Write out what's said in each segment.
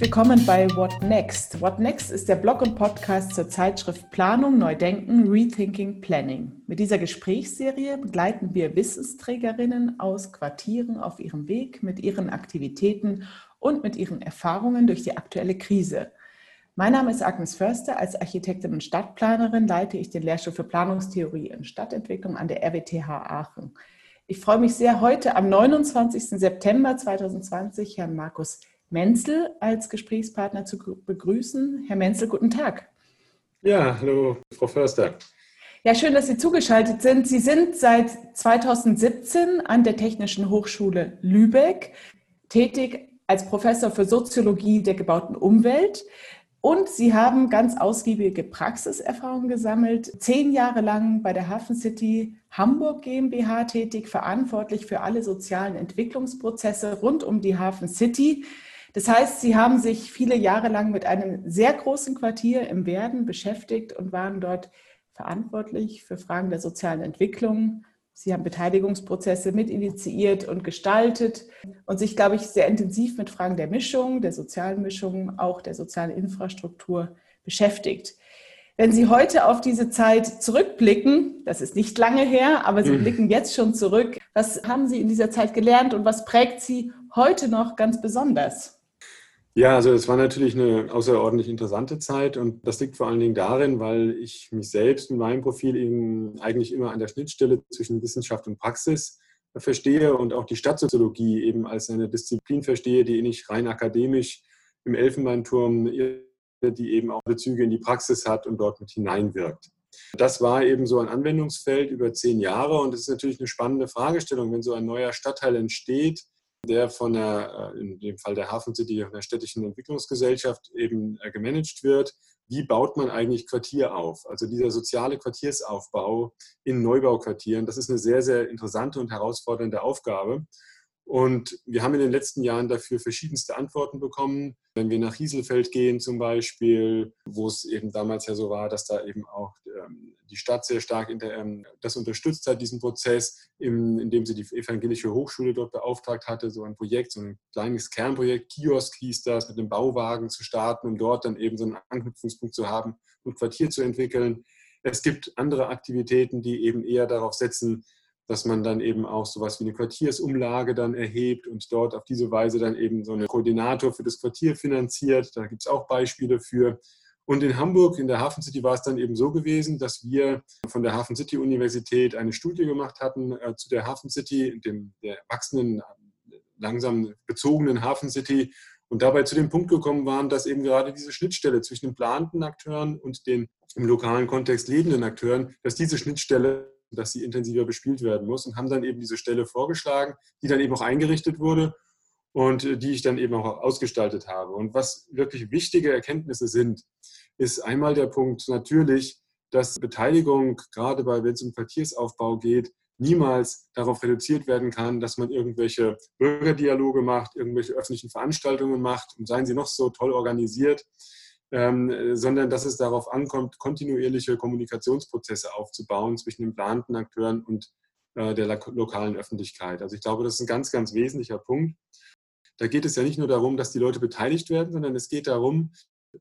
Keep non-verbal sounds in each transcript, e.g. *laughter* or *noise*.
Willkommen bei What Next. What Next ist der Blog und Podcast zur Zeitschrift Planung, Neudenken, Rethinking, Planning. Mit dieser Gesprächsserie begleiten wir Wissensträgerinnen aus Quartieren auf ihrem Weg mit ihren Aktivitäten und mit ihren Erfahrungen durch die aktuelle Krise. Mein Name ist Agnes Förster. Als Architektin und Stadtplanerin leite ich den Lehrstuhl für Planungstheorie und Stadtentwicklung an der RWTH Aachen. Ich freue mich sehr, heute am 29. September 2020 Herrn Markus Menzel als Gesprächspartner zu begrüßen. Herr Menzel, guten Tag. Ja, hallo, Frau Förster. Ja, schön, dass Sie zugeschaltet sind. Sie sind seit 2017 an der Technischen Hochschule Lübeck tätig als Professor für Soziologie der gebauten Umwelt. Und Sie haben ganz ausgiebige Praxiserfahrung gesammelt, zehn Jahre lang bei der Hafen City Hamburg GmbH tätig, verantwortlich für alle sozialen Entwicklungsprozesse rund um die Hafen City. Das heißt, Sie haben sich viele Jahre lang mit einem sehr großen Quartier im Werden beschäftigt und waren dort verantwortlich für Fragen der sozialen Entwicklung. Sie haben Beteiligungsprozesse mitinitiiert und gestaltet und sich, glaube ich, sehr intensiv mit Fragen der Mischung, der sozialen Mischung, auch der sozialen Infrastruktur beschäftigt. Wenn Sie heute auf diese Zeit zurückblicken, das ist nicht lange her, aber Sie mhm. blicken jetzt schon zurück, was haben Sie in dieser Zeit gelernt und was prägt Sie heute noch ganz besonders? Ja, also es war natürlich eine außerordentlich interessante Zeit und das liegt vor allen Dingen darin, weil ich mich selbst in meinem Profil eben eigentlich immer an der Schnittstelle zwischen Wissenschaft und Praxis verstehe und auch die Stadtsoziologie eben als eine Disziplin verstehe, die nicht rein akademisch im Elfenbeinturm, die eben auch Bezüge in die Praxis hat und dort mit hineinwirkt. Das war eben so ein Anwendungsfeld über zehn Jahre und es ist natürlich eine spannende Fragestellung, wenn so ein neuer Stadtteil entsteht, der von der, äh, in dem Fall der Hafen City, der städtischen Entwicklungsgesellschaft eben äh, gemanagt wird. Wie baut man eigentlich Quartier auf? Also dieser soziale Quartiersaufbau in Neubauquartieren, das ist eine sehr, sehr interessante und herausfordernde Aufgabe. Und wir haben in den letzten Jahren dafür verschiedenste Antworten bekommen. Wenn wir nach Hieselfeld gehen zum Beispiel, wo es eben damals ja so war, dass da eben auch ähm, die Stadt sehr stark ähm, das unterstützt hat, diesen Prozess, indem sie die evangelische Hochschule dort beauftragt hatte, so ein Projekt, so ein kleines Kernprojekt, Kiosk hieß das, mit einem Bauwagen zu starten, um dort dann eben so einen Anknüpfungspunkt zu haben und Quartier zu entwickeln. Es gibt andere Aktivitäten, die eben eher darauf setzen, dass man dann eben auch sowas wie eine Quartiersumlage dann erhebt und dort auf diese Weise dann eben so einen Koordinator für das Quartier finanziert. Da gibt es auch Beispiele für. Und in Hamburg, in der Hafen City, war es dann eben so gewesen, dass wir von der Hafen City Universität eine Studie gemacht hatten äh, zu der Hafen City, dem der wachsenden, langsam bezogenen Hafen City und dabei zu dem Punkt gekommen waren, dass eben gerade diese Schnittstelle zwischen den planten Akteuren und den im lokalen Kontext lebenden Akteuren, dass diese Schnittstelle dass sie intensiver bespielt werden muss und haben dann eben diese Stelle vorgeschlagen, die dann eben auch eingerichtet wurde und äh, die ich dann eben auch ausgestaltet habe. Und was wirklich wichtige Erkenntnisse sind, ist einmal der Punkt natürlich, dass Beteiligung, gerade bei, wenn es um Quartiersaufbau geht, niemals darauf reduziert werden kann, dass man irgendwelche Bürgerdialoge macht, irgendwelche öffentlichen Veranstaltungen macht und seien sie noch so toll organisiert, ähm, sondern dass es darauf ankommt, kontinuierliche Kommunikationsprozesse aufzubauen zwischen den planten Akteuren und äh, der lokalen Öffentlichkeit. Also ich glaube, das ist ein ganz, ganz wesentlicher Punkt. Da geht es ja nicht nur darum, dass die Leute beteiligt werden, sondern es geht darum,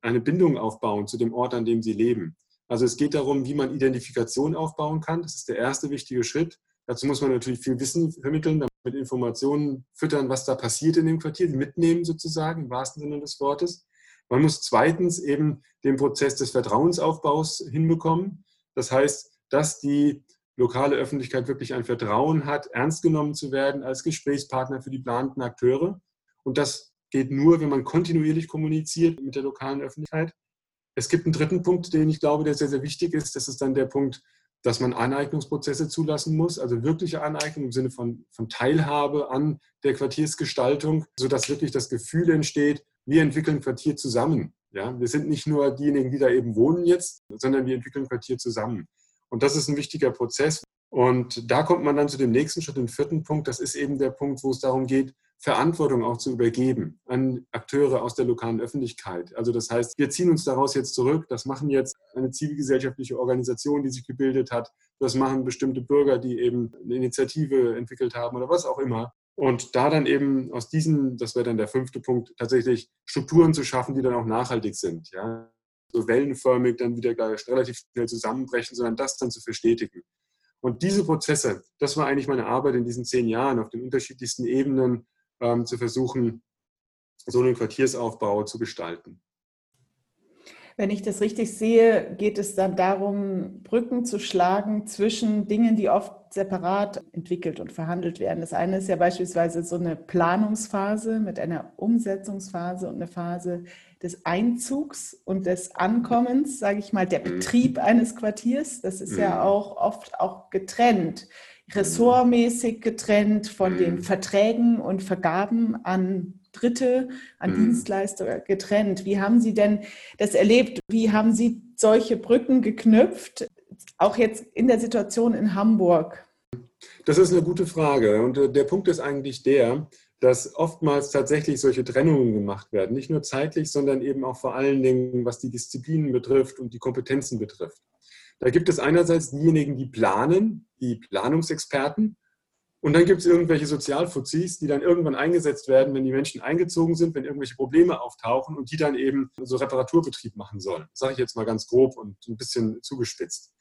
eine Bindung aufbauen zu dem Ort, an dem sie leben. Also es geht darum, wie man Identifikation aufbauen kann. Das ist der erste wichtige Schritt. Dazu muss man natürlich viel Wissen vermitteln, damit Informationen füttern, was da passiert in dem Quartier, mitnehmen sozusagen, im wahrsten Sinne des Wortes. Man muss zweitens eben den Prozess des Vertrauensaufbaus hinbekommen. Das heißt, dass die lokale Öffentlichkeit wirklich ein Vertrauen hat, ernst genommen zu werden als Gesprächspartner für die planten Akteure. Und das geht nur, wenn man kontinuierlich kommuniziert mit der lokalen Öffentlichkeit. Es gibt einen dritten Punkt, den ich glaube, der sehr, sehr wichtig ist. Das ist dann der Punkt, dass man Aneignungsprozesse zulassen muss, also wirkliche Aneignung im Sinne von, von Teilhabe an der Quartiersgestaltung, sodass wirklich das Gefühl entsteht, wir entwickeln Quartier zusammen. Ja? Wir sind nicht nur diejenigen, die da eben wohnen jetzt, sondern wir entwickeln Quartier zusammen. Und das ist ein wichtiger Prozess. Und da kommt man dann zu dem nächsten Schritt, dem vierten Punkt. Das ist eben der Punkt, wo es darum geht, Verantwortung auch zu übergeben an Akteure aus der lokalen Öffentlichkeit. Also das heißt, wir ziehen uns daraus jetzt zurück. Das machen jetzt eine zivilgesellschaftliche Organisation, die sich gebildet hat. Das machen bestimmte Bürger, die eben eine Initiative entwickelt haben oder was auch immer. Und da dann eben aus diesen, das wäre dann der fünfte Punkt, tatsächlich Strukturen zu schaffen, die dann auch nachhaltig sind. Ja? So wellenförmig dann wieder relativ schnell zusammenbrechen, sondern das dann zu verstetigen. Und diese Prozesse, das war eigentlich meine Arbeit in diesen zehn Jahren, auf den unterschiedlichsten Ebenen ähm, zu versuchen, so einen Quartiersaufbau zu gestalten. Wenn ich das richtig sehe, geht es dann darum, Brücken zu schlagen zwischen Dingen, die oft separat entwickelt und verhandelt werden. Das eine ist ja beispielsweise so eine Planungsphase mit einer Umsetzungsphase und eine Phase des Einzugs und des Ankommens, sage ich mal, der mhm. Betrieb eines Quartiers. Das ist ja mhm. auch oft auch getrennt, ressortmäßig getrennt von den mhm. Verträgen und Vergaben an Dritte, an mhm. Dienstleister getrennt. Wie haben Sie denn das erlebt? Wie haben Sie solche Brücken geknüpft, auch jetzt in der Situation in Hamburg? Das ist eine gute Frage. Und äh, der Punkt ist eigentlich der, dass oftmals tatsächlich solche Trennungen gemacht werden. Nicht nur zeitlich, sondern eben auch vor allen Dingen, was die Disziplinen betrifft und die Kompetenzen betrifft. Da gibt es einerseits diejenigen, die planen, die Planungsexperten, und dann gibt es irgendwelche Sozialfuzis, die dann irgendwann eingesetzt werden, wenn die Menschen eingezogen sind, wenn irgendwelche Probleme auftauchen und die dann eben so Reparaturbetrieb machen sollen. Sage ich jetzt mal ganz grob und ein bisschen zugespitzt.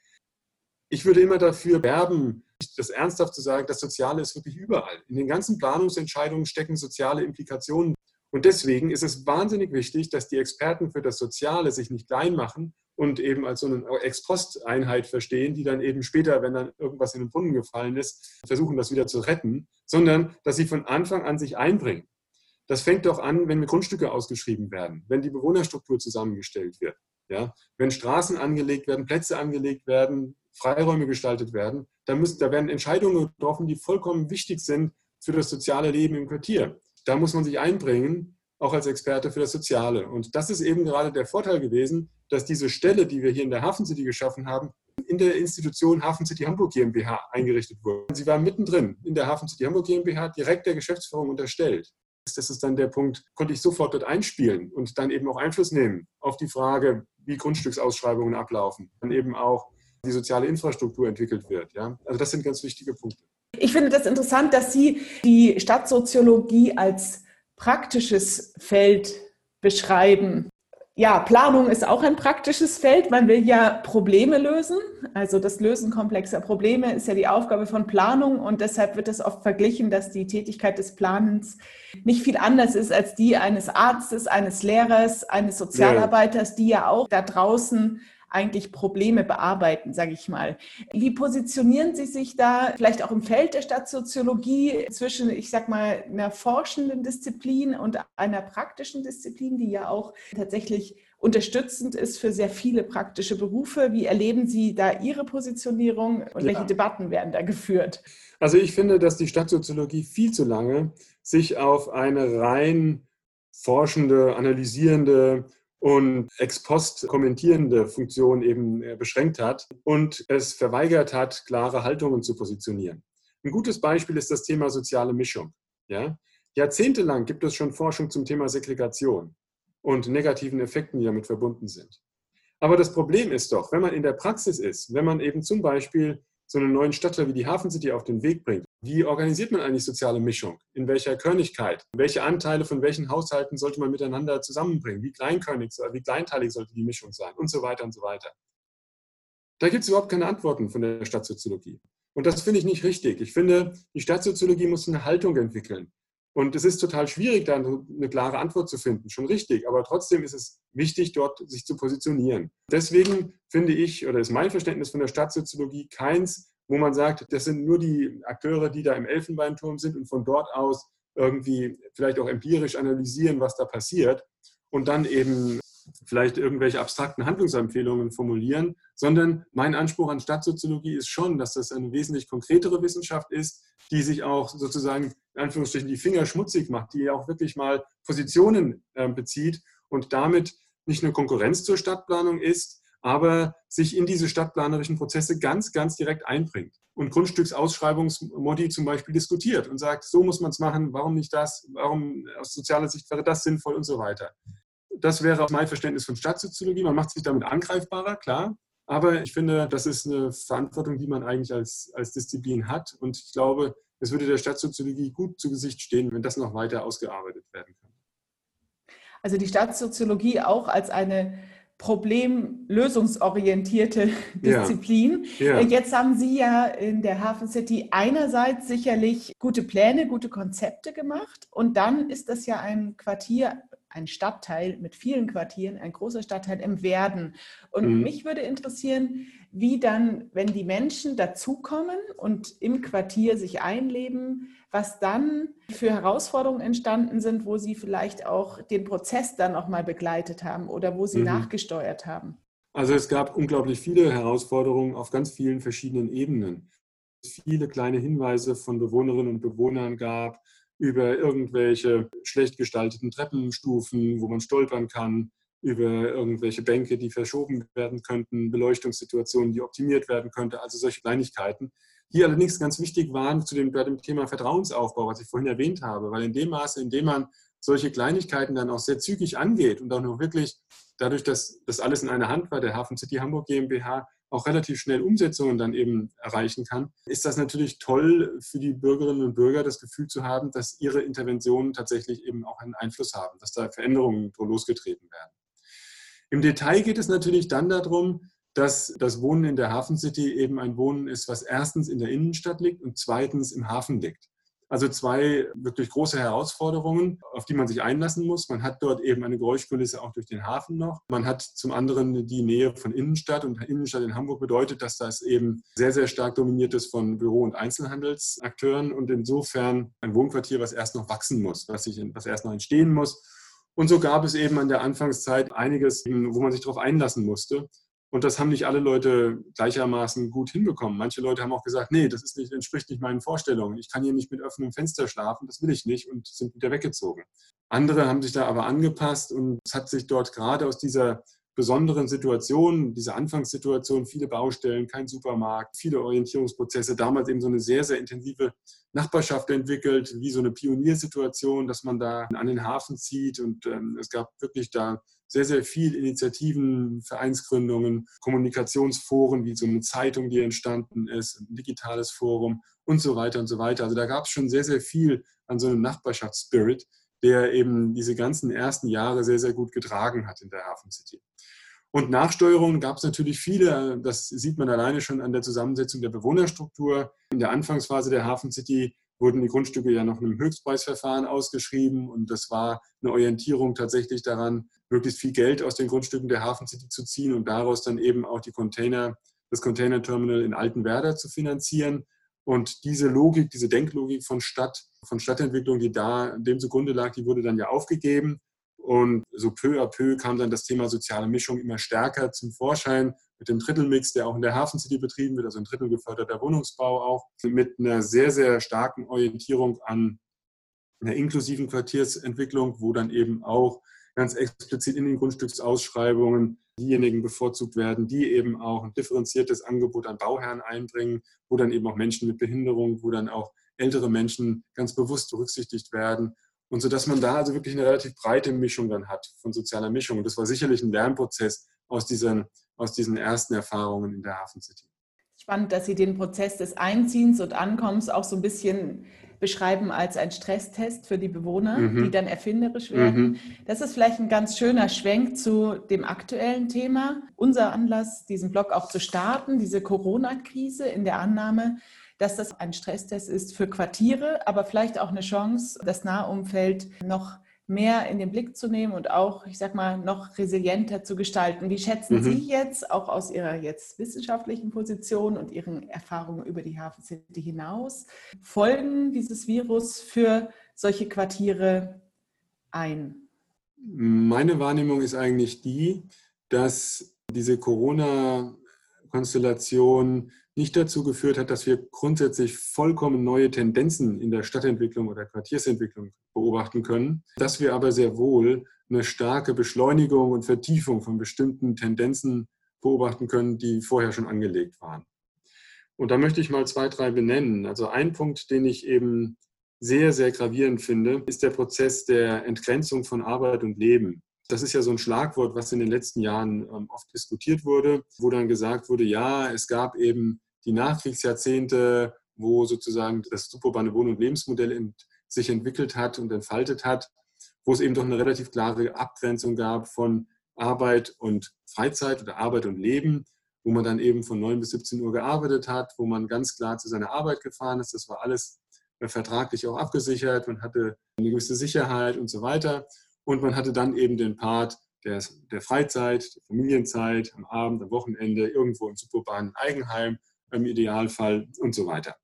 Ich würde immer dafür werben, das ernsthaft zu sagen, das Soziale ist wirklich überall. In den ganzen Planungsentscheidungen stecken soziale Implikationen. Und deswegen ist es wahnsinnig wichtig, dass die Experten für das Soziale sich nicht klein machen und eben als so eine Ex-Post-Einheit verstehen, die dann eben später, wenn dann irgendwas in den Brunnen gefallen ist, versuchen, das wieder zu retten, sondern dass sie von Anfang an sich einbringen. Das fängt doch an, wenn Grundstücke ausgeschrieben werden, wenn die Bewohnerstruktur zusammengestellt wird, ja? wenn Straßen angelegt werden, Plätze angelegt werden, Freiräume gestaltet werden. Da, müssen, da werden Entscheidungen getroffen, die vollkommen wichtig sind für das soziale Leben im Quartier. Da muss man sich einbringen auch als Experte für das Soziale. Und das ist eben gerade der Vorteil gewesen, dass diese Stelle, die wir hier in der Hafen City geschaffen haben, in der Institution Hafen City Hamburg GmbH eingerichtet wurde. Sie war mittendrin in der Hafen City Hamburg GmbH direkt der Geschäftsführung unterstellt. Das ist dann der Punkt, konnte ich sofort dort einspielen und dann eben auch Einfluss nehmen auf die Frage, wie Grundstücksausschreibungen ablaufen. Dann eben auch die soziale Infrastruktur entwickelt wird. Ja? Also das sind ganz wichtige Punkte. Ich finde das interessant, dass Sie die Stadtsoziologie als praktisches Feld beschreiben. Ja, Planung ist auch ein praktisches Feld. Man will ja Probleme lösen. Also das Lösen komplexer Probleme ist ja die Aufgabe von Planung und deshalb wird es oft verglichen, dass die Tätigkeit des Planens nicht viel anders ist als die eines Arztes, eines Lehrers, eines Sozialarbeiters, die ja auch da draußen eigentlich Probleme bearbeiten, sage ich mal. Wie positionieren Sie sich da vielleicht auch im Feld der Stadtsoziologie zwischen, ich sage mal, einer forschenden Disziplin und einer praktischen Disziplin, die ja auch tatsächlich unterstützend ist für sehr viele praktische Berufe. Wie erleben Sie da Ihre Positionierung und ja. welche Debatten werden da geführt? Also ich finde, dass die Stadtsoziologie viel zu lange sich auf eine rein forschende, analysierende und ex post kommentierende Funktion eben äh, beschränkt hat und es verweigert hat, klare Haltungen zu positionieren. Ein gutes Beispiel ist das Thema soziale Mischung. Ja? Jahrzehntelang gibt es schon Forschung zum Thema Segregation und negativen Effekten, die damit verbunden sind. Aber das Problem ist doch, wenn man in der Praxis ist, wenn man eben zum Beispiel so einen neuen Stadtteil wie die Hafen City auf den Weg bringt. Wie organisiert man eigentlich soziale Mischung? In welcher Körnigkeit? Welche Anteile von welchen Haushalten sollte man miteinander zusammenbringen? Wie kleinkörnig, wie kleinteilig sollte die Mischung sein? Und so weiter und so weiter. Da gibt es überhaupt keine Antworten von der Stadtsoziologie. Und das finde ich nicht richtig. Ich finde, die Stadtsoziologie muss eine Haltung entwickeln. Und es ist total schwierig, da eine klare Antwort zu finden. Schon richtig. Aber trotzdem ist es wichtig, dort sich zu positionieren. Deswegen finde ich, oder ist mein Verständnis von der Stadtsoziologie keins, wo man sagt, das sind nur die Akteure, die da im Elfenbeinturm sind und von dort aus irgendwie vielleicht auch empirisch analysieren, was da passiert und dann eben vielleicht irgendwelche abstrakten Handlungsempfehlungen formulieren, sondern mein Anspruch an Stadtsoziologie ist schon, dass das eine wesentlich konkretere Wissenschaft ist, die sich auch sozusagen in Anführungsstrichen die Finger schmutzig macht, die auch wirklich mal Positionen äh, bezieht und damit nicht nur Konkurrenz zur Stadtplanung ist, aber sich in diese stadtplanerischen Prozesse ganz, ganz direkt einbringt und Grundstücksausschreibungsmodi zum Beispiel diskutiert und sagt, so muss man es machen, warum nicht das, warum aus sozialer Sicht wäre das sinnvoll und so weiter. Das wäre mein Verständnis von Stadtsoziologie. Man macht sich damit angreifbarer, klar. Aber ich finde, das ist eine Verantwortung, die man eigentlich als, als Disziplin hat. Und ich glaube, es würde der Stadtsoziologie gut zu Gesicht stehen, wenn das noch weiter ausgearbeitet werden könnte. Also die Stadtsoziologie auch als eine problemlösungsorientierte Disziplin. Ja, ja. Jetzt haben Sie ja in der Hafen City einerseits sicherlich gute Pläne, gute Konzepte gemacht und dann ist das ja ein Quartier, ein Stadtteil mit vielen Quartieren, ein großer Stadtteil im Werden. Und mhm. mich würde interessieren, wie dann, wenn die Menschen dazukommen und im Quartier sich einleben, was dann für Herausforderungen entstanden sind, wo Sie vielleicht auch den Prozess dann auch mal begleitet haben oder wo Sie mhm. nachgesteuert haben. Also es gab unglaublich viele Herausforderungen auf ganz vielen verschiedenen Ebenen. Es viele kleine Hinweise von Bewohnerinnen und Bewohnern gab über irgendwelche schlecht gestalteten Treppenstufen, wo man stolpern kann, über irgendwelche Bänke, die verschoben werden könnten, Beleuchtungssituationen, die optimiert werden könnte, also solche Kleinigkeiten. Die allerdings ganz wichtig waren zu dem, bei dem Thema Vertrauensaufbau, was ich vorhin erwähnt habe, weil in dem Maße, in dem man solche Kleinigkeiten dann auch sehr zügig angeht und auch noch wirklich dadurch, dass das alles in einer Hand war, der Hafen City Hamburg GmbH, auch relativ schnell Umsetzungen dann eben erreichen kann, ist das natürlich toll für die Bürgerinnen und Bürger, das Gefühl zu haben, dass ihre Interventionen tatsächlich eben auch einen Einfluss haben, dass da Veränderungen losgetreten werden. Im Detail geht es natürlich dann darum, dass das Wohnen in der Hafen City eben ein Wohnen ist, was erstens in der Innenstadt liegt und zweitens im Hafen liegt. Also zwei wirklich große Herausforderungen, auf die man sich einlassen muss. Man hat dort eben eine Geräuschkulisse auch durch den Hafen noch. Man hat zum anderen die Nähe von Innenstadt und Innenstadt in Hamburg bedeutet, dass das eben sehr, sehr stark dominiert ist von Büro- und Einzelhandelsakteuren und insofern ein Wohnquartier, was erst noch wachsen muss, was, sich, was erst noch entstehen muss. Und so gab es eben an der Anfangszeit einiges, wo man sich darauf einlassen musste. Und das haben nicht alle Leute gleichermaßen gut hinbekommen. Manche Leute haben auch gesagt, nee, das nicht, entspricht nicht meinen Vorstellungen. Ich kann hier nicht mit offenem Fenster schlafen, das will ich nicht und sind wieder weggezogen. Andere haben sich da aber angepasst und es hat sich dort gerade aus dieser besonderen Situation, dieser Anfangssituation, viele Baustellen, kein Supermarkt, viele Orientierungsprozesse, damals eben so eine sehr, sehr intensive Nachbarschaft entwickelt, wie so eine Pioniersituation, dass man da an den Hafen zieht und ähm, es gab wirklich da sehr, sehr viel Initiativen, Vereinsgründungen, Kommunikationsforen, wie so eine Zeitung, die entstanden ist, ein digitales Forum und so weiter und so weiter. Also da gab es schon sehr, sehr viel an so einem Nachbarschaftsspirit, der eben diese ganzen ersten Jahre sehr, sehr gut getragen hat in der Hafen City. Und Nachsteuerungen gab es natürlich viele. Das sieht man alleine schon an der Zusammensetzung der Bewohnerstruktur. In der Anfangsphase der Hafen City wurden die Grundstücke ja noch in einem Höchstpreisverfahren ausgeschrieben und das war eine Orientierung tatsächlich daran, möglichst viel Geld aus den Grundstücken der Hafen City zu ziehen und daraus dann eben auch die Container, das Containerterminal in Altenwerder zu finanzieren. Und diese Logik, diese Denklogik von Stadt, von Stadtentwicklung, die da dem zugrunde lag, die wurde dann ja aufgegeben. Und so peu à peu kam dann das Thema soziale Mischung immer stärker zum Vorschein mit dem Drittelmix, der auch in der Hafen City betrieben wird, also ein Drittel geförderter Wohnungsbau auch, mit einer sehr, sehr starken Orientierung an einer inklusiven Quartiersentwicklung, wo dann eben auch ganz explizit in den Grundstücksausschreibungen diejenigen bevorzugt werden, die eben auch ein differenziertes Angebot an Bauherren einbringen, wo dann eben auch Menschen mit Behinderung, wo dann auch ältere Menschen ganz bewusst berücksichtigt werden. Und so dass man da also wirklich eine relativ breite Mischung dann hat von sozialer Mischung. Und das war sicherlich ein Lernprozess aus diesen, aus diesen ersten Erfahrungen in der Hafen City. Spannend, dass Sie den Prozess des Einziehens und Ankommens auch so ein bisschen beschreiben als ein Stresstest für die Bewohner, mhm. die dann erfinderisch werden. Mhm. Das ist vielleicht ein ganz schöner Schwenk zu dem aktuellen Thema. Unser Anlass, diesen Blog auch zu starten, diese Corona-Krise in der Annahme, dass das ein Stresstest ist für Quartiere, aber vielleicht auch eine Chance, das Nahumfeld noch mehr in den Blick zu nehmen und auch, ich sag mal, noch resilienter zu gestalten. Wie schätzen mhm. Sie jetzt auch aus Ihrer jetzt wissenschaftlichen Position und Ihren Erfahrungen über die Hafen City hinaus Folgen dieses Virus für solche Quartiere ein? Meine Wahrnehmung ist eigentlich die, dass diese Corona-Konstellation nicht dazu geführt hat, dass wir grundsätzlich vollkommen neue Tendenzen in der Stadtentwicklung oder Quartiersentwicklung beobachten können, dass wir aber sehr wohl eine starke Beschleunigung und Vertiefung von bestimmten Tendenzen beobachten können, die vorher schon angelegt waren. Und da möchte ich mal zwei, drei benennen. Also ein Punkt, den ich eben sehr, sehr gravierend finde, ist der Prozess der Entgrenzung von Arbeit und Leben. Das ist ja so ein Schlagwort, was in den letzten Jahren ähm, oft diskutiert wurde, wo dann gesagt wurde, ja, es gab eben die Nachkriegsjahrzehnte, wo sozusagen das suburbane Wohn- und Lebensmodell ent, sich entwickelt hat und entfaltet hat, wo es eben doch eine relativ klare Abgrenzung gab von Arbeit und Freizeit oder Arbeit und Leben, wo man dann eben von 9 bis 17 Uhr gearbeitet hat, wo man ganz klar zu seiner Arbeit gefahren ist. Das war alles vertraglich auch abgesichert. Man hatte eine gewisse Sicherheit und so weiter. Und man hatte dann eben den Part der, der Freizeit, der Familienzeit, am Abend, am Wochenende, irgendwo im suburbanen Eigenheim im Idealfall und so weiter.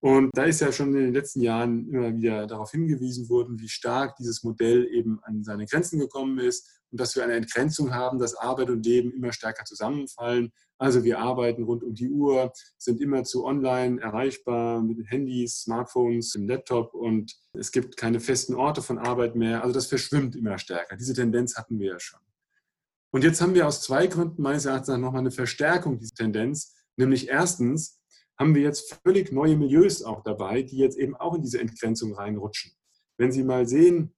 Und da ist ja schon in den letzten Jahren immer wieder darauf hingewiesen worden, wie stark dieses Modell eben an seine Grenzen gekommen ist und dass wir eine Entgrenzung haben, dass Arbeit und Leben immer stärker zusammenfallen. Also wir arbeiten rund um die Uhr, sind immer zu online erreichbar mit Handys, Smartphones, dem Laptop und es gibt keine festen Orte von Arbeit mehr. Also das verschwimmt immer stärker. Diese Tendenz hatten wir ja schon. Und jetzt haben wir aus zwei Gründen meines Erachtens nochmal eine Verstärkung dieser Tendenz. Nämlich erstens haben wir jetzt völlig neue Milieus auch dabei, die jetzt eben auch in diese Entgrenzung reinrutschen. Wenn Sie mal sehen,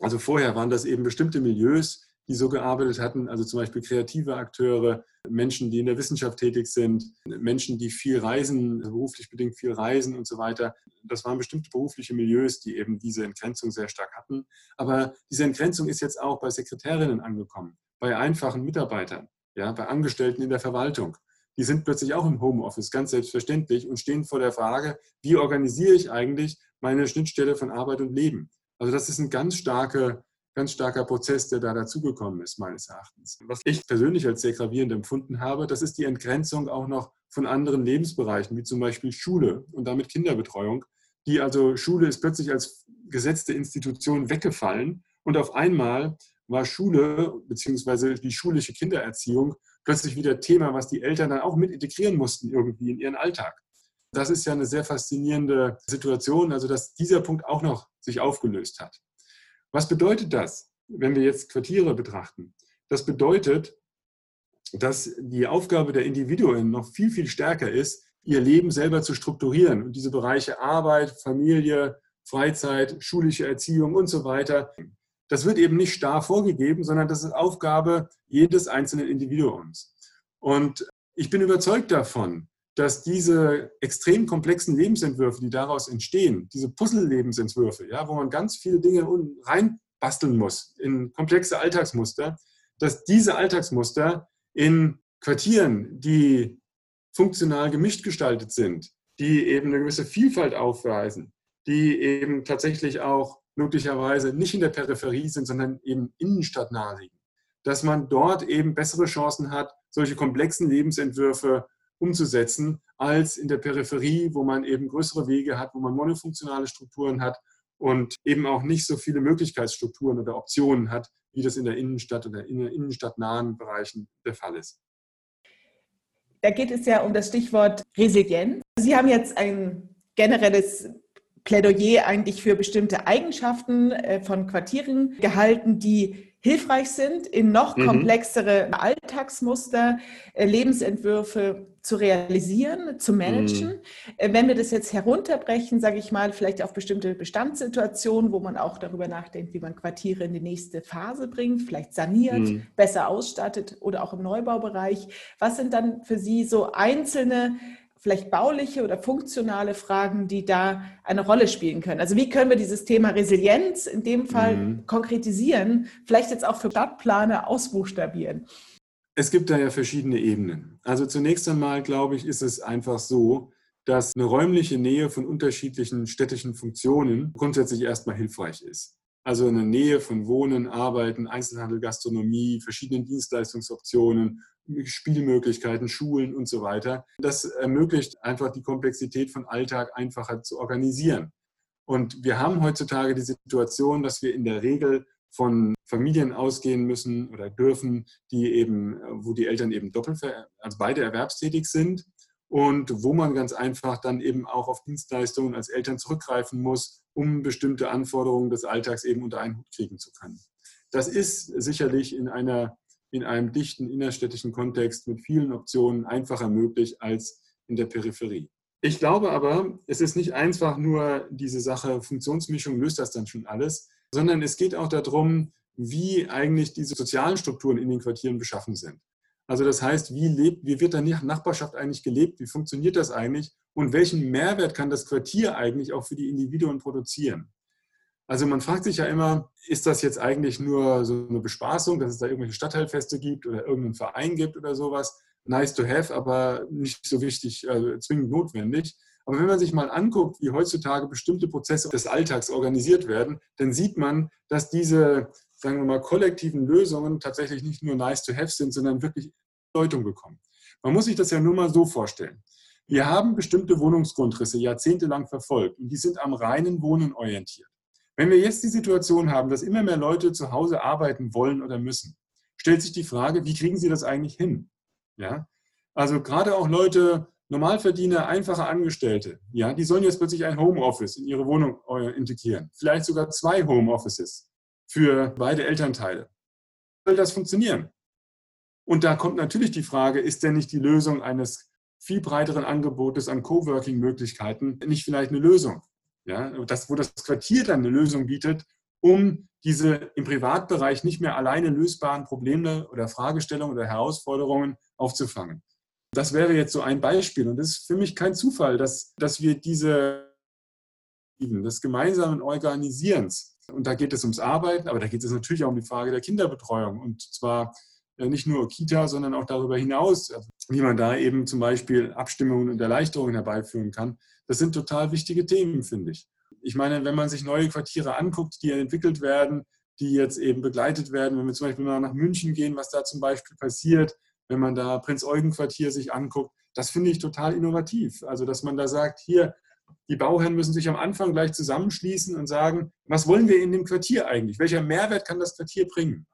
also vorher waren das eben bestimmte Milieus, die so gearbeitet hatten, also zum Beispiel kreative Akteure, Menschen, die in der Wissenschaft tätig sind, Menschen, die viel reisen, beruflich bedingt viel reisen und so weiter. Das waren bestimmte berufliche Milieus, die eben diese Entgrenzung sehr stark hatten. Aber diese Entgrenzung ist jetzt auch bei Sekretärinnen angekommen, bei einfachen Mitarbeitern, ja, bei Angestellten in der Verwaltung. Die sind plötzlich auch im Homeoffice, ganz selbstverständlich, und stehen vor der Frage, wie organisiere ich eigentlich meine Schnittstelle von Arbeit und Leben? Also das ist ein ganz starker, ganz starker Prozess, der da dazugekommen ist, meines Erachtens. Was ich persönlich als sehr gravierend empfunden habe, das ist die Entgrenzung auch noch von anderen Lebensbereichen, wie zum Beispiel Schule und damit Kinderbetreuung. Die also Schule ist plötzlich als gesetzte Institution weggefallen und auf einmal war Schule bzw. die schulische Kindererziehung plötzlich wieder Thema, was die Eltern dann auch mit integrieren mussten irgendwie in ihren Alltag. Das ist ja eine sehr faszinierende Situation, also dass dieser Punkt auch noch sich aufgelöst hat. Was bedeutet das, wenn wir jetzt Quartiere betrachten? Das bedeutet, dass die Aufgabe der Individuen noch viel, viel stärker ist, ihr Leben selber zu strukturieren und diese Bereiche Arbeit, Familie, Freizeit, schulische Erziehung und so weiter. Das wird eben nicht starr vorgegeben, sondern das ist Aufgabe jedes einzelnen Individuums. Und ich bin überzeugt davon, dass diese extrem komplexen Lebensentwürfe, die daraus entstehen, diese Puzzle-Lebensentwürfe, ja, wo man ganz viele Dinge reinbasteln muss in komplexe Alltagsmuster, dass diese Alltagsmuster in Quartieren, die funktional gemischt gestaltet sind, die eben eine gewisse Vielfalt aufweisen, die eben tatsächlich auch möglicherweise nicht in der Peripherie sind, sondern eben innenstadtnah liegen, dass man dort eben bessere Chancen hat, solche komplexen Lebensentwürfe umzusetzen, als in der Peripherie, wo man eben größere Wege hat, wo man monofunktionale Strukturen hat und eben auch nicht so viele Möglichkeitsstrukturen oder Optionen hat, wie das in der Innenstadt oder in den innenstadtnahen Bereichen der Fall ist. Da geht es ja um das Stichwort Resilienz. Sie haben jetzt ein generelles Plädoyer eigentlich für bestimmte Eigenschaften äh, von Quartieren gehalten, die hilfreich sind, in noch mhm. komplexere Alltagsmuster, äh, Lebensentwürfe zu realisieren, zu managen. Mhm. Wenn wir das jetzt herunterbrechen, sage ich mal, vielleicht auf bestimmte Bestandssituationen, wo man auch darüber nachdenkt, wie man Quartiere in die nächste Phase bringt, vielleicht saniert, mhm. besser ausstattet oder auch im Neubaubereich. Was sind dann für Sie so einzelne vielleicht bauliche oder funktionale Fragen, die da eine Rolle spielen können. Also wie können wir dieses Thema Resilienz in dem Fall mhm. konkretisieren, vielleicht jetzt auch für Stadtplaner ausbuchstabieren? Es gibt da ja verschiedene Ebenen. Also zunächst einmal, glaube ich, ist es einfach so, dass eine räumliche Nähe von unterschiedlichen städtischen Funktionen grundsätzlich erstmal hilfreich ist. Also eine Nähe von Wohnen, Arbeiten, Einzelhandel, Gastronomie, verschiedenen Dienstleistungsoptionen, Spielmöglichkeiten, Schulen und so weiter. Das ermöglicht einfach die Komplexität von Alltag einfacher zu organisieren. Und wir haben heutzutage die Situation, dass wir in der Regel von Familien ausgehen müssen oder dürfen, die eben, wo die Eltern eben doppelt, also beide erwerbstätig sind und wo man ganz einfach dann eben auch auf Dienstleistungen als Eltern zurückgreifen muss, um bestimmte Anforderungen des Alltags eben unter einen Hut kriegen zu können. Das ist sicherlich in, einer, in einem dichten innerstädtischen Kontext mit vielen Optionen einfacher möglich als in der Peripherie. Ich glaube aber, es ist nicht einfach nur diese Sache, Funktionsmischung löst das dann schon alles, sondern es geht auch darum, wie eigentlich diese sozialen Strukturen in den Quartieren beschaffen sind. Also das heißt, wie, lebt, wie wird da Nachbarschaft eigentlich gelebt? Wie funktioniert das eigentlich? und welchen Mehrwert kann das Quartier eigentlich auch für die Individuen produzieren. Also man fragt sich ja immer, ist das jetzt eigentlich nur so eine Bespaßung, dass es da irgendwelche Stadtteilfeste gibt oder irgendeinen Verein gibt oder sowas? Nice to have, aber nicht so wichtig, also zwingend notwendig. Aber wenn man sich mal anguckt, wie heutzutage bestimmte Prozesse des Alltags organisiert werden, dann sieht man, dass diese, sagen wir mal, kollektiven Lösungen tatsächlich nicht nur nice to have sind, sondern wirklich Bedeutung bekommen. Man muss sich das ja nur mal so vorstellen. Wir haben bestimmte Wohnungsgrundrisse jahrzehntelang verfolgt und die sind am reinen Wohnen orientiert. Wenn wir jetzt die Situation haben, dass immer mehr Leute zu Hause arbeiten wollen oder müssen, stellt sich die Frage, wie kriegen sie das eigentlich hin? Ja? Also gerade auch Leute, Normalverdiener, einfache Angestellte, ja, die sollen jetzt plötzlich ein Homeoffice in ihre Wohnung äh, integrieren. Vielleicht sogar zwei Homeoffices für beide Elternteile. Soll das funktionieren? Und da kommt natürlich die Frage, ist denn nicht die Lösung eines viel breiteren Angebotes an Coworking-Möglichkeiten nicht vielleicht eine Lösung? Ja, das, wo das Quartier dann eine Lösung bietet, um diese im Privatbereich nicht mehr alleine lösbaren Probleme oder Fragestellungen oder Herausforderungen aufzufangen. Das wäre jetzt so ein Beispiel. Und es ist für mich kein Zufall, dass, dass wir diese, des gemeinsamen Organisierens, und da geht es ums Arbeiten, aber da geht es natürlich auch um die Frage der Kinderbetreuung. Und zwar nicht nur Kita, sondern auch darüber hinaus, also wie man da eben zum Beispiel Abstimmungen und Erleichterungen herbeiführen kann. Das sind total wichtige Themen, finde ich. Ich meine, wenn man sich neue Quartiere anguckt, die entwickelt werden, die jetzt eben begleitet werden, wenn wir zum Beispiel mal nach München gehen, was da zum Beispiel passiert, wenn man da Prinz-Eugen-Quartier sich anguckt, das finde ich total innovativ. Also, dass man da sagt, hier, die Bauherren müssen sich am Anfang gleich zusammenschließen und sagen, was wollen wir in dem Quartier eigentlich? Welcher Mehrwert kann das Quartier bringen?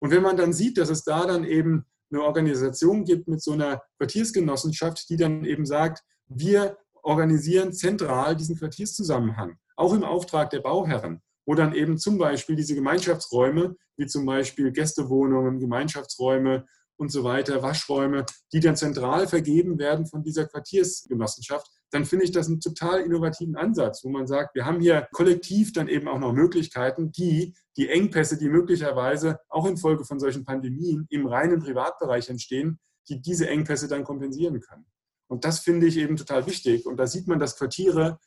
Und wenn man dann sieht, dass es da dann eben eine Organisation gibt mit so einer Quartiersgenossenschaft, die dann eben sagt, wir organisieren zentral diesen Quartierszusammenhang, auch im Auftrag der Bauherren, wo dann eben zum Beispiel diese Gemeinschaftsräume, wie zum Beispiel Gästewohnungen, Gemeinschaftsräume und so weiter, Waschräume, die dann zentral vergeben werden von dieser Quartiersgenossenschaft, dann finde ich das einen total innovativen Ansatz, wo man sagt, wir haben hier kollektiv dann eben auch noch Möglichkeiten, die die Engpässe, die möglicherweise auch infolge von solchen Pandemien im reinen Privatbereich entstehen, die diese Engpässe dann kompensieren können. Und das finde ich eben total wichtig. Und da sieht man, dass Quartiere,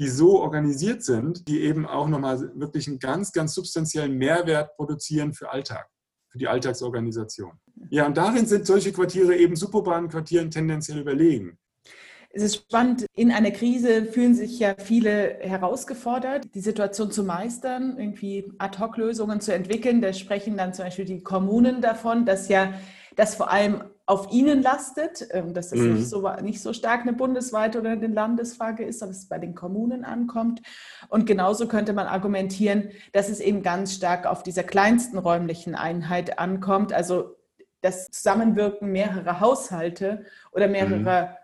die so organisiert sind, die eben auch nochmal wirklich einen ganz, ganz substanziellen Mehrwert produzieren für Alltag, für die Alltagsorganisation. Ja, und darin sind solche Quartiere eben suburbanen Quartieren tendenziell überlegen. Es ist spannend, in einer Krise fühlen sich ja viele herausgefordert, die Situation zu meistern, irgendwie Ad-Hoc-Lösungen zu entwickeln. Da sprechen dann zum Beispiel die Kommunen davon, dass ja das vor allem auf ihnen lastet, ähm, dass das mhm. nicht, so, nicht so stark eine bundesweite oder eine Landesfrage ist, aber es bei den Kommunen ankommt. Und genauso könnte man argumentieren, dass es eben ganz stark auf dieser kleinsten räumlichen Einheit ankommt, also das Zusammenwirken mehrerer Haushalte oder mehrerer mhm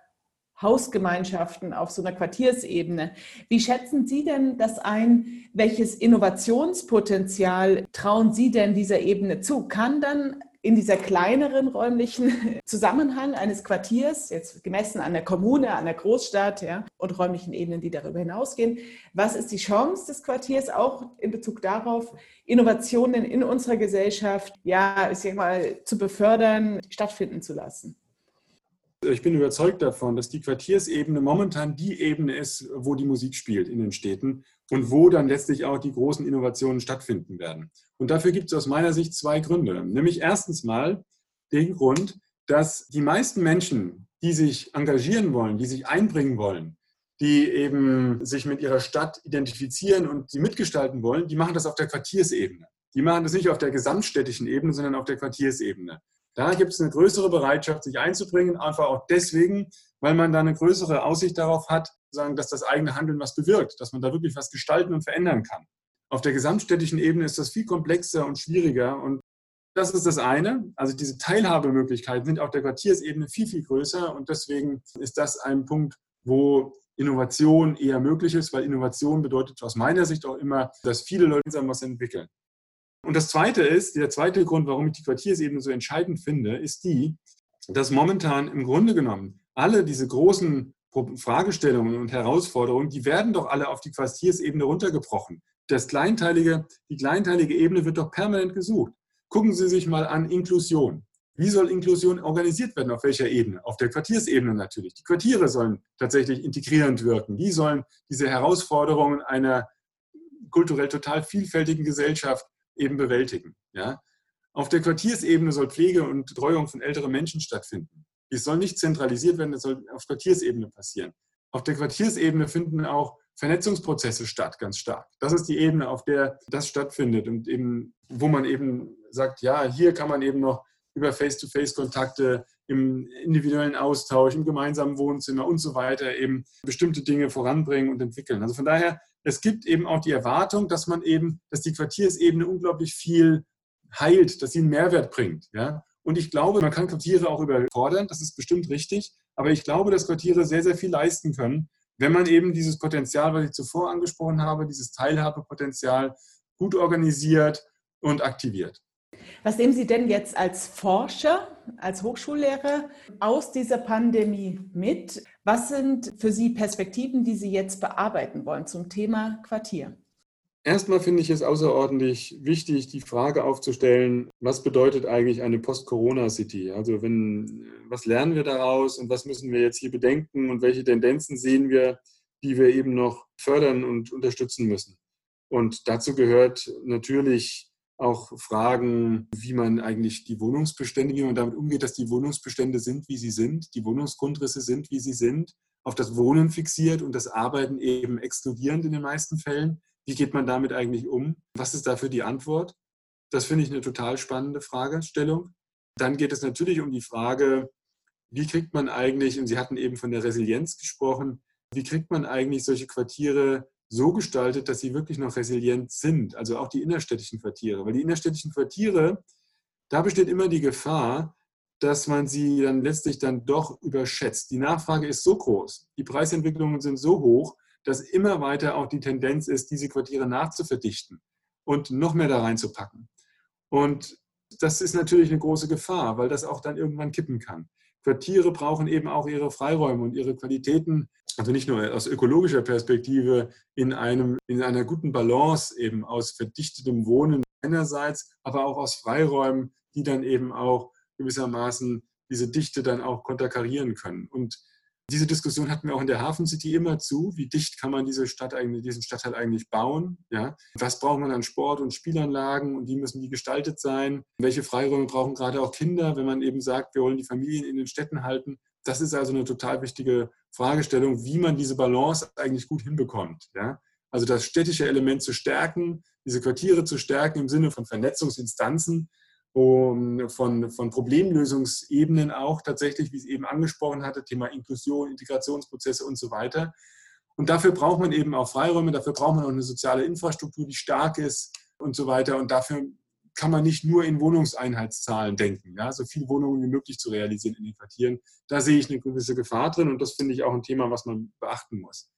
Hausgemeinschaften auf so einer Quartiersebene. Wie schätzen Sie denn das ein? Welches Innovationspotenzial trauen Sie denn dieser Ebene zu? Kann dann in dieser kleineren räumlichen *laughs* Zusammenhang eines Quartiers, jetzt gemessen an der Kommune, an der Großstadt ja, und räumlichen Ebenen, die darüber hinausgehen, was ist die Chance des Quartiers auch in Bezug darauf, Innovationen in unserer Gesellschaft, ja, ich sag mal, zu befördern, stattfinden zu lassen? Ich bin überzeugt davon, dass die Quartiersebene momentan die Ebene ist, wo die Musik spielt in den Städten und wo dann letztlich auch die großen Innovationen stattfinden werden. Und dafür gibt es aus meiner Sicht zwei Gründe. Nämlich erstens mal den Grund, dass die meisten Menschen, die sich engagieren wollen, die sich einbringen wollen, die eben sich mit ihrer Stadt identifizieren und sie mitgestalten wollen, die machen das auf der Quartiersebene. Die machen das nicht auf der gesamtstädtischen Ebene, sondern auf der Quartiersebene. Da gibt es eine größere Bereitschaft, sich einzubringen, einfach auch deswegen, weil man da eine größere Aussicht darauf hat, dass das eigene Handeln was bewirkt, dass man da wirklich was gestalten und verändern kann. Auf der gesamtstädtischen Ebene ist das viel komplexer und schwieriger und das ist das eine. Also diese Teilhabemöglichkeiten sind auf der Quartiersebene viel, viel größer und deswegen ist das ein Punkt, wo Innovation eher möglich ist, weil Innovation bedeutet aus meiner Sicht auch immer, dass viele Leute zusammen was entwickeln. Und das Zweite ist, der zweite Grund, warum ich die Quartiersebene so entscheidend finde, ist die, dass momentan im Grunde genommen alle diese großen Fragestellungen und Herausforderungen, die werden doch alle auf die Quartiersebene runtergebrochen. Das kleinteilige, die kleinteilige Ebene wird doch permanent gesucht. Gucken Sie sich mal an Inklusion. Wie soll Inklusion organisiert werden? Auf welcher Ebene? Auf der Quartiersebene natürlich. Die Quartiere sollen tatsächlich integrierend wirken. Die sollen diese Herausforderungen einer kulturell total vielfältigen Gesellschaft eben bewältigen. Ja? Auf der Quartiersebene soll Pflege und Betreuung von älteren Menschen stattfinden. Es soll nicht zentralisiert werden, es soll auf Quartiersebene passieren. Auf der Quartiersebene finden auch Vernetzungsprozesse statt, ganz stark. Das ist die Ebene, auf der das stattfindet und eben, wo man eben sagt, ja, hier kann man eben noch über Face-to-Face-Kontakte im individuellen Austausch, im gemeinsamen Wohnzimmer und so weiter eben bestimmte Dinge voranbringen und entwickeln. Also von daher, es gibt eben auch die Erwartung, dass man eben, dass die Quartiersebene unglaublich viel heilt, dass sie einen Mehrwert bringt. Ja? Und ich glaube, man kann Quartiere auch überfordern, das ist bestimmt richtig, aber ich glaube, dass Quartiere sehr, sehr viel leisten können, wenn man eben dieses Potenzial, was ich zuvor angesprochen habe, dieses Teilhabepotenzial gut organisiert und aktiviert. Was nehmen Sie denn jetzt als Forscher, als Hochschullehrer aus dieser Pandemie mit? Was sind für Sie Perspektiven, die Sie jetzt bearbeiten wollen zum Thema Quartier? Erstmal finde ich es außerordentlich wichtig, die Frage aufzustellen, was bedeutet eigentlich eine Post-Corona-City? Also wenn, was lernen wir daraus und was müssen wir jetzt hier bedenken und welche Tendenzen sehen wir, die wir eben noch fördern und unterstützen müssen? Und dazu gehört natürlich auch Fragen, wie man eigentlich die Wohnungsbestände, wie man damit umgeht, dass die Wohnungsbestände sind, wie sie sind, die Wohnungsgrundrisse sind, wie sie sind, auf das Wohnen fixiert und das Arbeiten eben exkludierend in den meisten Fällen wie geht man damit eigentlich um? Was ist dafür die Antwort? Das finde ich eine total spannende Fragestellung. Dann geht es natürlich um die Frage, wie kriegt man eigentlich, und Sie hatten eben von der Resilienz gesprochen, wie kriegt man eigentlich solche Quartiere so gestaltet, dass sie wirklich noch resilient sind, also auch die innerstädtischen Quartiere. Weil die innerstädtischen Quartiere, da besteht immer die Gefahr, dass man sie dann letztlich dann doch überschätzt. Die Nachfrage ist so groß, die Preisentwicklungen sind so hoch, dass immer weiter auch die Tendenz ist, diese Quartiere nachzuverdichten und noch mehr da reinzupacken. Und das ist natürlich eine große Gefahr, weil das auch dann irgendwann kippen kann. Quartiere brauchen eben auch ihre Freiräume und ihre Qualitäten, also nicht nur aus ökologischer Perspektive, in, einem, in einer guten Balance eben aus verdichtetem Wohnen einerseits, aber auch aus Freiräumen, die dann eben auch gewissermaßen diese Dichte dann auch konterkarieren können. Und diese Diskussion hatten wir auch in der Hafen City immer zu. Wie dicht kann man diese Stadt eigentlich, diesen Stadtteil eigentlich bauen? Ja? Was braucht man an Sport- und Spielanlagen und wie müssen die gestaltet sein? Welche Freiräume brauchen gerade auch Kinder, wenn man eben sagt, wir wollen die Familien in den Städten halten? Das ist also eine total wichtige Fragestellung, wie man diese Balance eigentlich gut hinbekommt. Ja? Also das städtische Element zu stärken, diese Quartiere zu stärken im Sinne von Vernetzungsinstanzen, von, von Problemlösungsebenen auch tatsächlich, wie es eben angesprochen hatte, Thema Inklusion, Integrationsprozesse und so weiter. Und dafür braucht man eben auch Freiräume, dafür braucht man auch eine soziale Infrastruktur, die stark ist und so weiter. Und dafür kann man nicht nur in Wohnungseinheitszahlen denken, ja, so viele Wohnungen wie möglich zu realisieren in den Quartieren. Da sehe ich eine gewisse Gefahr drin und das finde ich auch ein Thema, was man beachten muss.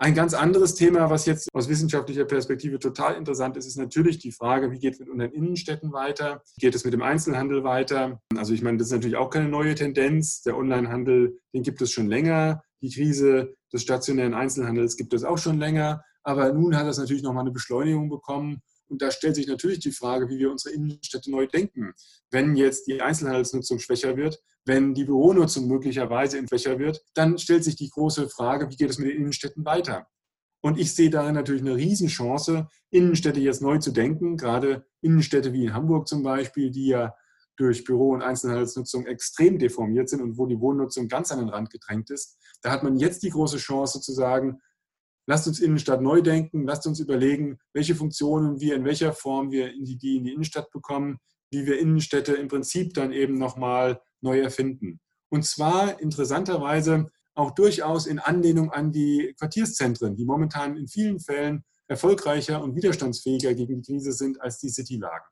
Ein ganz anderes Thema, was jetzt aus wissenschaftlicher Perspektive total interessant ist, ist natürlich die Frage, wie geht es mit unseren Innenstädten weiter? Wie geht es mit dem Einzelhandel weiter? Also ich meine, das ist natürlich auch keine neue Tendenz. Der Onlinehandel, den gibt es schon länger. Die Krise des stationären Einzelhandels gibt es auch schon länger. Aber nun hat das natürlich nochmal eine Beschleunigung bekommen. Und da stellt sich natürlich die Frage, wie wir unsere Innenstädte neu denken. Wenn jetzt die Einzelhandelsnutzung schwächer wird, wenn die Büronutzung möglicherweise schwächer wird, dann stellt sich die große Frage, wie geht es mit den Innenstädten weiter? Und ich sehe darin natürlich eine Riesenchance, Innenstädte jetzt neu zu denken, gerade Innenstädte wie in Hamburg zum Beispiel, die ja durch Büro- und Einzelhandelsnutzung extrem deformiert sind und wo die Wohnnutzung ganz an den Rand gedrängt ist. Da hat man jetzt die große Chance zu sagen, lasst uns Innenstadt neu denken, lasst uns überlegen, welche Funktionen wir in welcher Form wir in die, die in die Innenstadt bekommen, wie wir Innenstädte im Prinzip dann eben nochmal neu erfinden. Und zwar interessanterweise auch durchaus in Anlehnung an die Quartierszentren, die momentan in vielen Fällen erfolgreicher und widerstandsfähiger gegen die Krise sind als die Citylagen.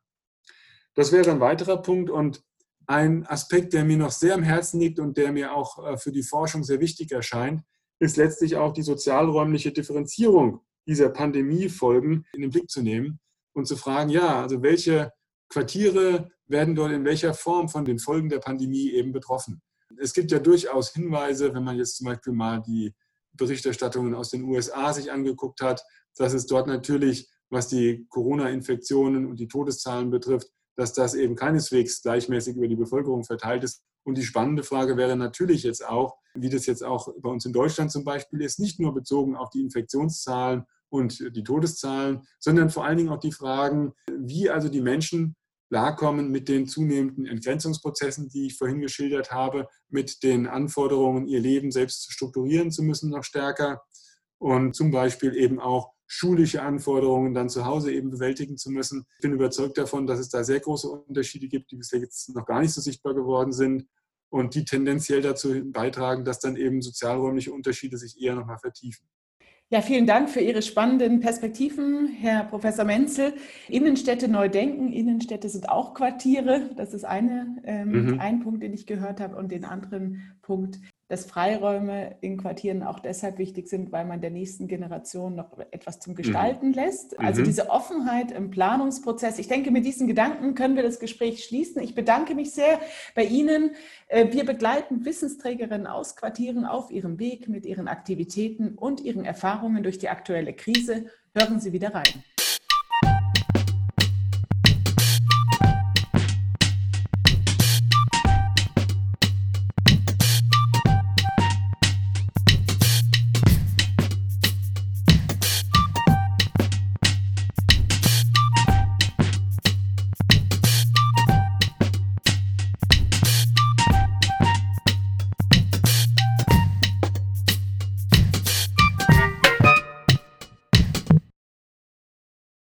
Das wäre ein weiterer Punkt und ein Aspekt, der mir noch sehr am Herzen liegt und der mir auch äh, für die Forschung sehr wichtig erscheint, ist letztlich auch die sozialräumliche Differenzierung dieser Pandemiefolgen in den Blick zu nehmen und zu fragen, ja, also welche Quartiere werden dort in welcher Form von den Folgen der Pandemie eben betroffen. Es gibt ja durchaus Hinweise, wenn man jetzt zum Beispiel mal die Berichterstattungen aus den USA sich angeguckt hat, dass es dort natürlich, was die Corona-Infektionen und die Todeszahlen betrifft, dass das eben keineswegs gleichmäßig über die Bevölkerung verteilt ist. Und die spannende Frage wäre natürlich jetzt auch, wie das jetzt auch bei uns in Deutschland zum Beispiel ist, nicht nur bezogen auf die Infektionszahlen und die Todeszahlen, sondern vor allen Dingen auch die Fragen, wie also die Menschen klarkommen mit den zunehmenden Entgrenzungsprozessen, die ich vorhin geschildert habe, mit den Anforderungen, ihr Leben selbst strukturieren zu müssen, noch stärker. Und zum Beispiel eben auch schulische Anforderungen dann zu Hause eben bewältigen zu müssen. Ich bin überzeugt davon, dass es da sehr große Unterschiede gibt, die bisher jetzt noch gar nicht so sichtbar geworden sind und die tendenziell dazu beitragen, dass dann eben sozialräumliche Unterschiede sich eher nochmal vertiefen. Ja, vielen Dank für Ihre spannenden Perspektiven, Herr Professor Menzel. Innenstädte neu denken. Innenstädte sind auch Quartiere. Das ist eine, ähm, mhm. ein Punkt, den ich gehört habe. Und den anderen Punkt, dass Freiräume in Quartieren auch deshalb wichtig sind, weil man der nächsten Generation noch etwas zum Gestalten mhm. lässt. Also mhm. diese Offenheit im Planungsprozess. Ich denke, mit diesen Gedanken können wir das Gespräch schließen. Ich bedanke mich sehr bei Ihnen. Äh, wir begleiten Wissensträgerinnen aus Quartieren auf ihrem Weg mit ihren Aktivitäten und ihren Erfahrungen durch die aktuelle Krise. Hören Sie wieder rein.